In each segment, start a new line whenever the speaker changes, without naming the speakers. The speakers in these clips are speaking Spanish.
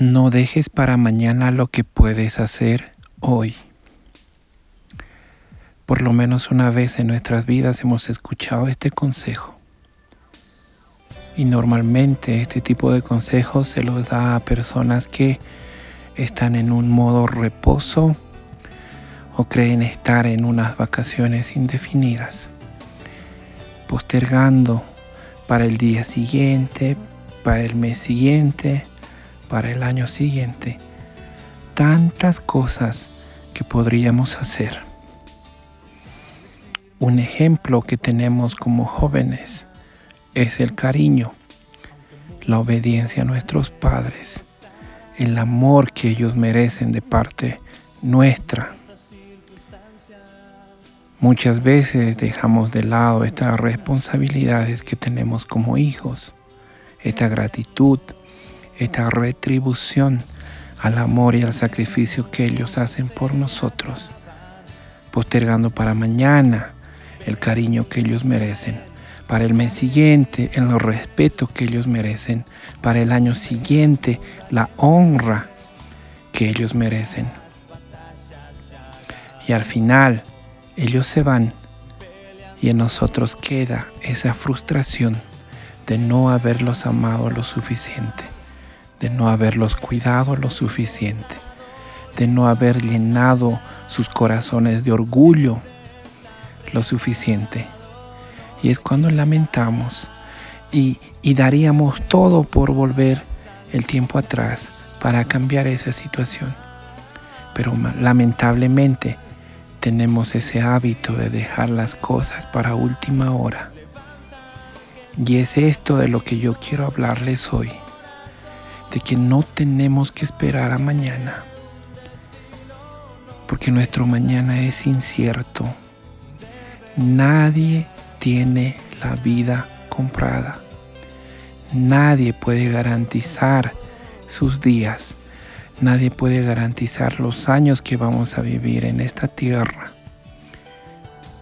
No dejes para mañana lo que puedes hacer hoy. Por lo menos una vez en nuestras vidas hemos escuchado este consejo. Y normalmente este tipo de consejos se los da a personas que están en un modo reposo o creen estar en unas vacaciones indefinidas, postergando para el día siguiente, para el mes siguiente, para el año siguiente. Tantas cosas que podríamos hacer. Un ejemplo que tenemos como jóvenes es el cariño, la obediencia a nuestros padres, el amor que ellos merecen de parte nuestra. Muchas veces dejamos de lado estas responsabilidades que tenemos como hijos, esta gratitud, esta retribución al amor y al sacrificio que ellos hacen por nosotros, postergando para mañana el cariño que ellos merecen, para el mes siguiente el respeto que ellos merecen, para el año siguiente la honra que ellos merecen. Y al final ellos se van y en nosotros queda esa frustración de no haberlos amado lo suficiente de no haberlos cuidado lo suficiente, de no haber llenado sus corazones de orgullo lo suficiente. Y es cuando lamentamos y, y daríamos todo por volver el tiempo atrás para cambiar esa situación. Pero lamentablemente tenemos ese hábito de dejar las cosas para última hora. Y es esto de lo que yo quiero hablarles hoy de que no tenemos que esperar a mañana, porque nuestro mañana es incierto. Nadie tiene la vida comprada. Nadie puede garantizar sus días. Nadie puede garantizar los años que vamos a vivir en esta tierra.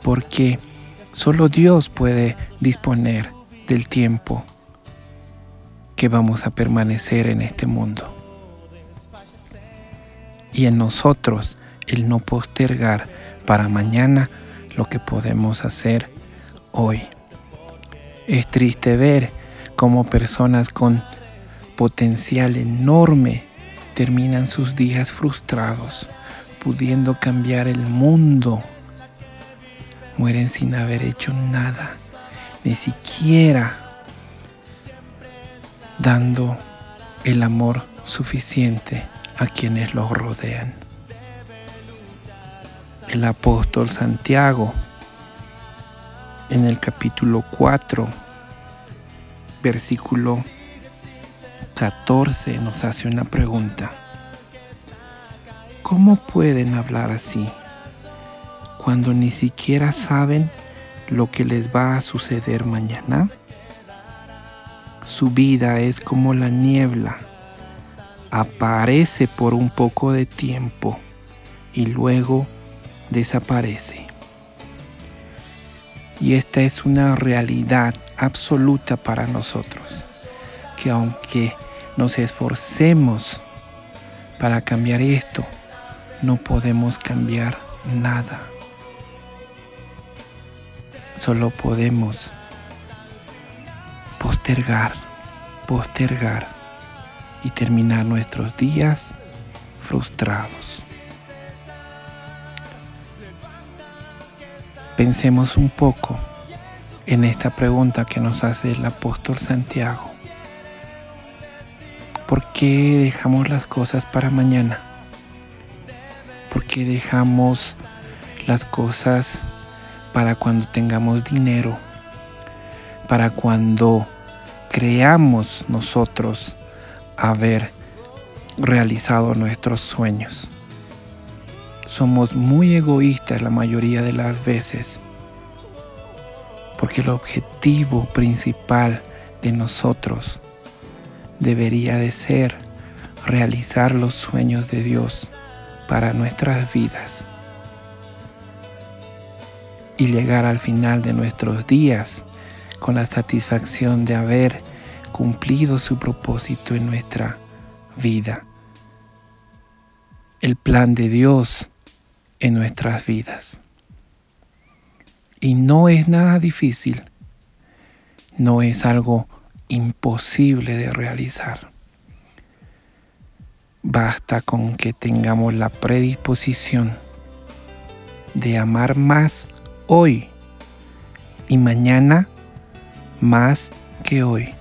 Porque solo Dios puede disponer del tiempo que vamos a permanecer en este mundo. Y en nosotros el no postergar para mañana lo que podemos hacer hoy. Es triste ver cómo personas con potencial enorme terminan sus días frustrados, pudiendo cambiar el mundo. Mueren sin haber hecho nada, ni siquiera dando el amor suficiente a quienes los rodean. El apóstol Santiago en el capítulo 4, versículo 14 nos hace una pregunta. ¿Cómo pueden hablar así cuando ni siquiera saben lo que les va a suceder mañana? Su vida es como la niebla. Aparece por un poco de tiempo y luego desaparece. Y esta es una realidad absoluta para nosotros, que aunque nos esforcemos para cambiar esto, no podemos cambiar nada. Solo podemos postergar, postergar y terminar nuestros días frustrados. Pensemos un poco en esta pregunta que nos hace el apóstol Santiago. ¿Por qué dejamos las cosas para mañana? ¿Por qué dejamos las cosas para cuando tengamos dinero? para cuando creamos nosotros haber realizado nuestros sueños. Somos muy egoístas la mayoría de las veces porque el objetivo principal de nosotros debería de ser realizar los sueños de Dios para nuestras vidas y llegar al final de nuestros días con la satisfacción de haber cumplido su propósito en nuestra vida el plan de Dios en nuestras vidas. Y no es nada difícil, no es algo imposible de realizar. Basta con que tengamos la predisposición de amar más hoy y mañana más que hoy,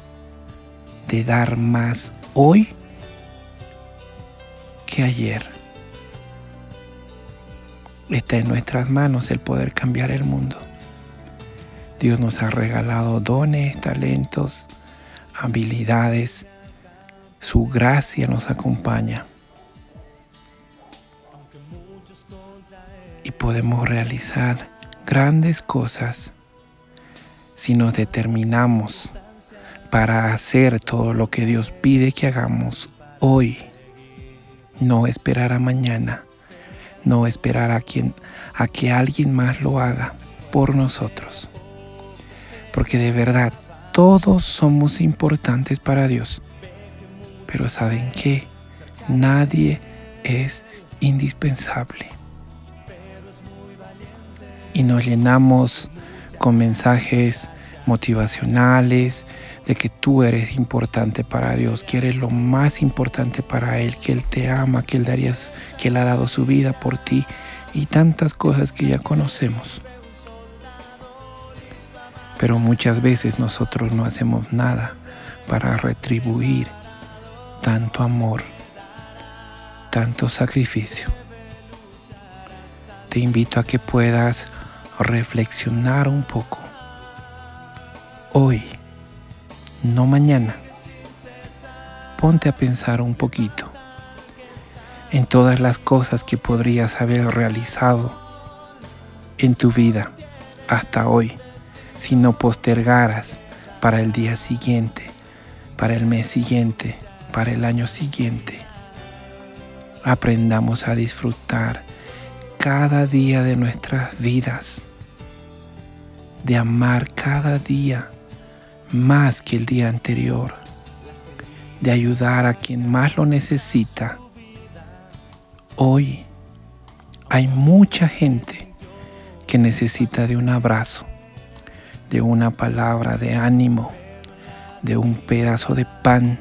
de dar más hoy que ayer. Está en nuestras manos el poder cambiar el mundo. Dios nos ha regalado dones, talentos, habilidades. Su gracia nos acompaña. Y podemos realizar grandes cosas si nos determinamos para hacer todo lo que Dios pide que hagamos hoy. No esperar a mañana, no esperar a, quien, a que alguien más lo haga por nosotros. Porque de verdad, todos somos importantes para Dios. Pero ¿saben qué? Nadie es indispensable. Y nos llenamos mensajes motivacionales, de que tú eres importante para Dios, que eres lo más importante para Él, que Él te ama, que Él, darías, que Él ha dado su vida por ti y tantas cosas que ya conocemos. Pero muchas veces nosotros no hacemos nada para retribuir tanto amor, tanto sacrificio. Te invito a que puedas reflexionar un poco hoy, no mañana. Ponte a pensar un poquito en todas las cosas que podrías haber realizado en tu vida hasta hoy si no postergaras para el día siguiente, para el mes siguiente, para el año siguiente. Aprendamos a disfrutar cada día de nuestras vidas, de amar cada día más que el día anterior, de ayudar a quien más lo necesita. Hoy hay mucha gente que necesita de un abrazo, de una palabra de ánimo, de un pedazo de pan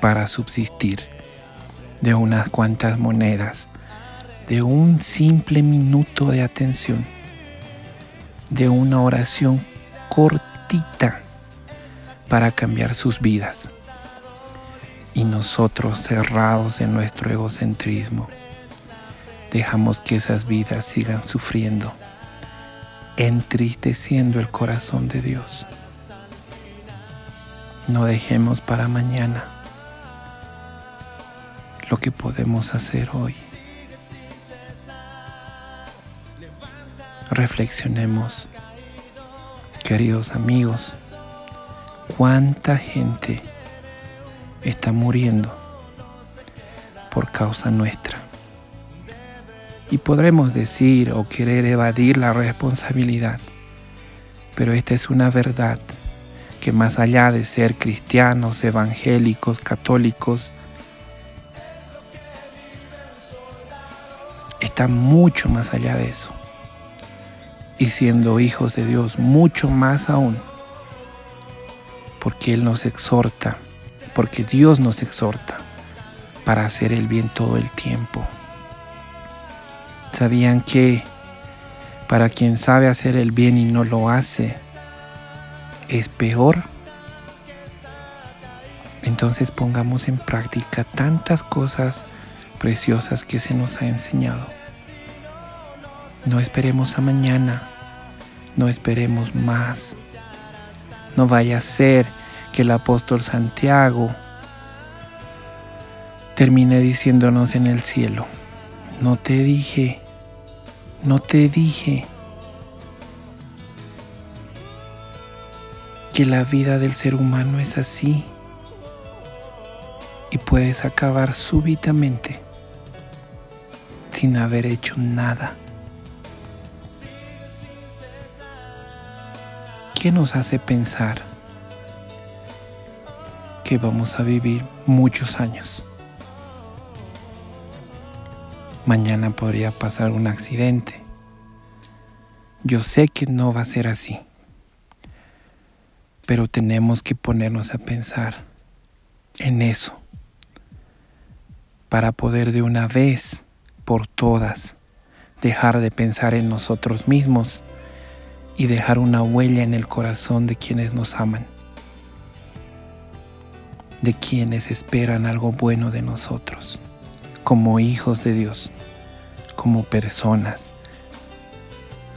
para subsistir, de unas cuantas monedas, de un simple minuto de atención, de una oración corta para cambiar sus vidas. Y nosotros, cerrados en nuestro egocentrismo, dejamos que esas vidas sigan sufriendo, entristeciendo el corazón de Dios. No dejemos para mañana lo que podemos hacer hoy. Reflexionemos queridos amigos, cuánta gente está muriendo por causa nuestra. Y podremos decir o querer evadir la responsabilidad, pero esta es una verdad que más allá de ser cristianos, evangélicos, católicos, está mucho más allá de eso y siendo hijos de Dios mucho más aún, porque Él nos exhorta, porque Dios nos exhorta para hacer el bien todo el tiempo. ¿Sabían que para quien sabe hacer el bien y no lo hace, es peor? Entonces pongamos en práctica tantas cosas preciosas que se nos ha enseñado. No esperemos a mañana no esperemos más. No vaya a ser que el apóstol Santiago termine diciéndonos en el cielo, no te dije, no te dije que la vida del ser humano es así y puedes acabar súbitamente sin haber hecho nada. ¿Qué nos hace pensar que vamos a vivir muchos años? Mañana podría pasar un accidente. Yo sé que no va a ser así, pero tenemos que ponernos a pensar en eso para poder de una vez por todas dejar de pensar en nosotros mismos y dejar una huella en el corazón de quienes nos aman, de quienes esperan algo bueno de nosotros, como hijos de Dios, como personas,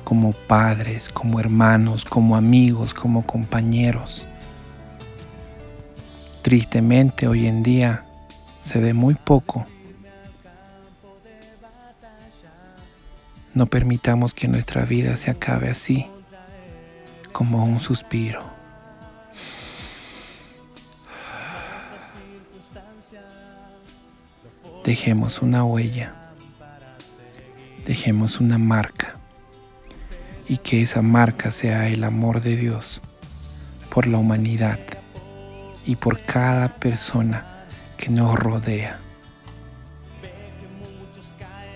como padres, como hermanos, como amigos, como compañeros. Tristemente hoy en día se ve muy poco. No permitamos que nuestra vida se acabe así, como un suspiro. Dejemos una huella, dejemos una marca y que esa marca sea el amor de Dios por la humanidad y por cada persona que nos rodea.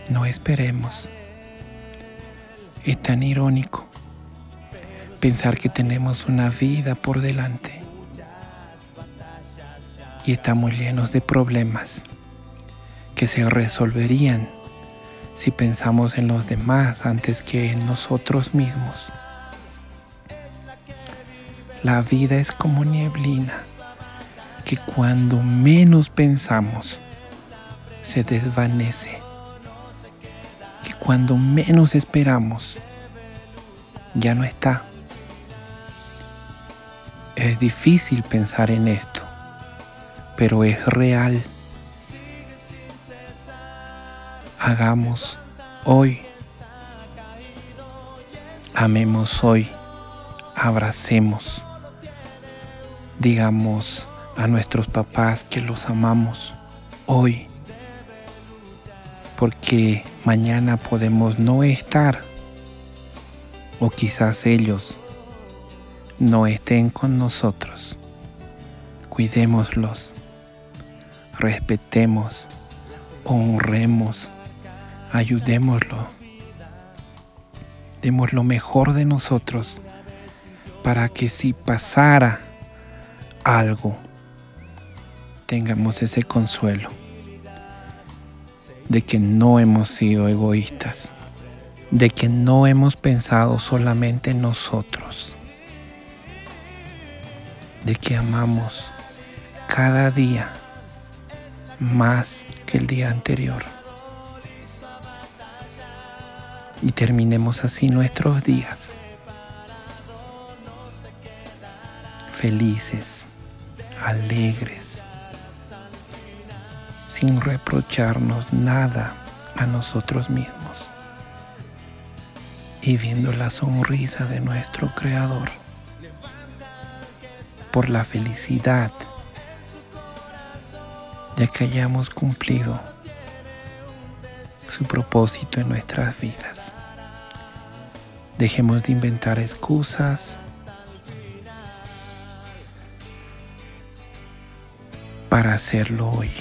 No esperemos. Es tan irónico pensar que tenemos una vida por delante y estamos llenos de problemas que se resolverían si pensamos en los demás antes que en nosotros mismos. La vida es como nieblina que cuando menos pensamos se desvanece, que cuando menos esperamos ya no está. Es difícil pensar en esto, pero es real. Hagamos hoy. Amemos hoy. Abracemos. Digamos, a nuestros papás que los amamos hoy, porque mañana podemos no estar o quizás ellos no estén con nosotros. Cuidémoslos, respetemos, honremos, ayudémoslo, demos lo mejor de nosotros para que si pasara algo tengamos ese consuelo de que no hemos sido egoístas, de que no hemos pensado solamente en nosotros, de que amamos cada día más que el día anterior. Y terminemos así nuestros días felices, alegres, sin reprocharnos nada a nosotros mismos y viendo la sonrisa de nuestro Creador por la felicidad de que hayamos cumplido su propósito en nuestras vidas. Dejemos de inventar excusas para hacerlo hoy.